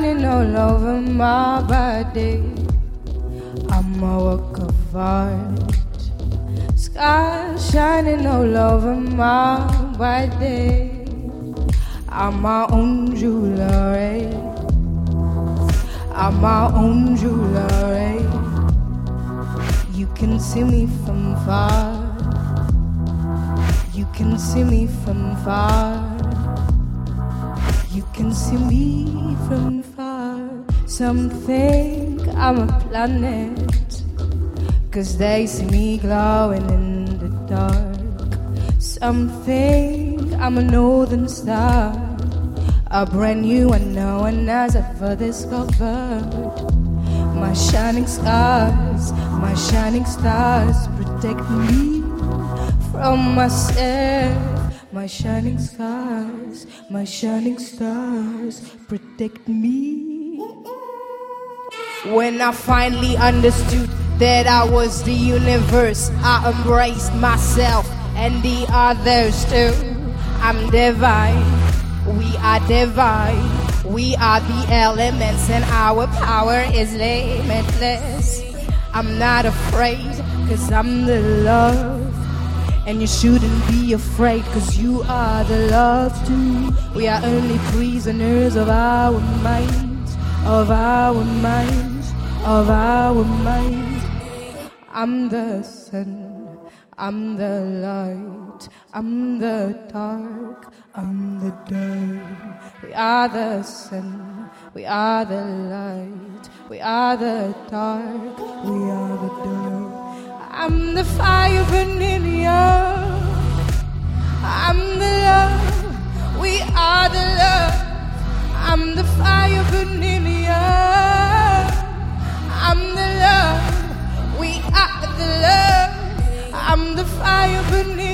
shining all over my body. I'm a work of art. Sky shining all over my body. I'm my own jewelry. I'm my own jewelry. You can see me from far. You can see me from far. You can see me from far. Some think I'm a planet. Cause they see me glowing in the dark. Some think I'm a northern star. A brand new one no one has ever discovered. My shining scars, my shining stars protect me from myself. My shining stars, my shining stars protect me. When I finally understood that I was the universe, I embraced myself and the others too. I'm divine, we are divine. We are the elements and our power is limitless. I'm not afraid, cause I'm the love. And you shouldn't be afraid, cause you are the love too. We are only prisoners of our minds, of our minds, of our minds. I'm the sun, I'm the light, I'm the dark, I'm the dark. We are the sun, we are the light, we are the dark, we are the dark. I'm the fire burning in. I'm the love, we are the love. I'm the fire burning in. I'm the love, we are the love. I'm the fire burning.